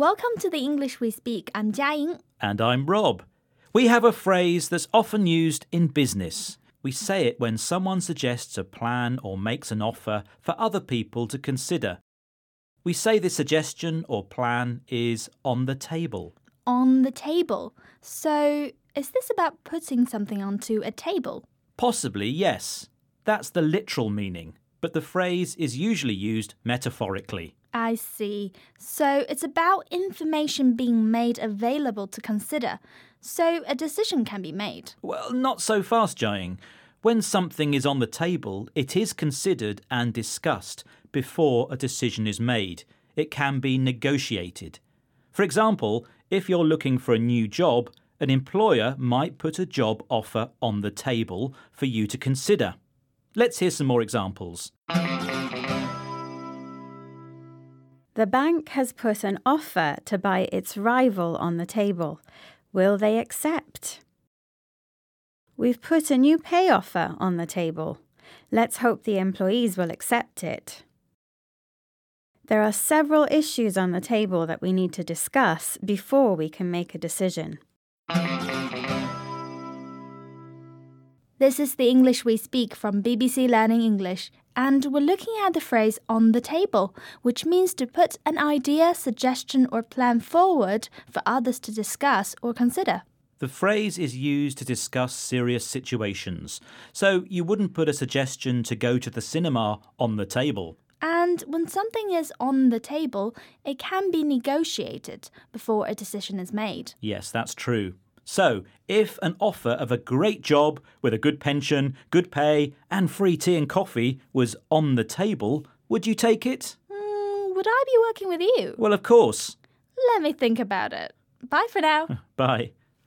Welcome to the English we speak. I'm Jiaying. And I'm Rob. We have a phrase that's often used in business. We say it when someone suggests a plan or makes an offer for other people to consider. We say the suggestion or plan is on the table. On the table. So, is this about putting something onto a table? Possibly, yes. That's the literal meaning, but the phrase is usually used metaphorically. I see. So, it's about information being made available to consider, so a decision can be made. Well, not so fast, Jiaying. When something is on the table, it is considered and discussed before a decision is made. It can be negotiated. For example, if you're looking for a new job, an employer might put a job offer on the table for you to consider. Let's hear some more examples. The bank has put an offer to buy its rival on the table. Will they accept? We've put a new pay offer on the table. Let's hope the employees will accept it. There are several issues on the table that we need to discuss before we can make a decision. This is the English we speak from BBC Learning English, and we're looking at the phrase on the table, which means to put an idea, suggestion, or plan forward for others to discuss or consider. The phrase is used to discuss serious situations, so you wouldn't put a suggestion to go to the cinema on the table. And when something is on the table, it can be negotiated before a decision is made. Yes, that's true. So, if an offer of a great job with a good pension, good pay, and free tea and coffee was on the table, would you take it? Mm, would I be working with you? Well, of course. Let me think about it. Bye for now. Bye.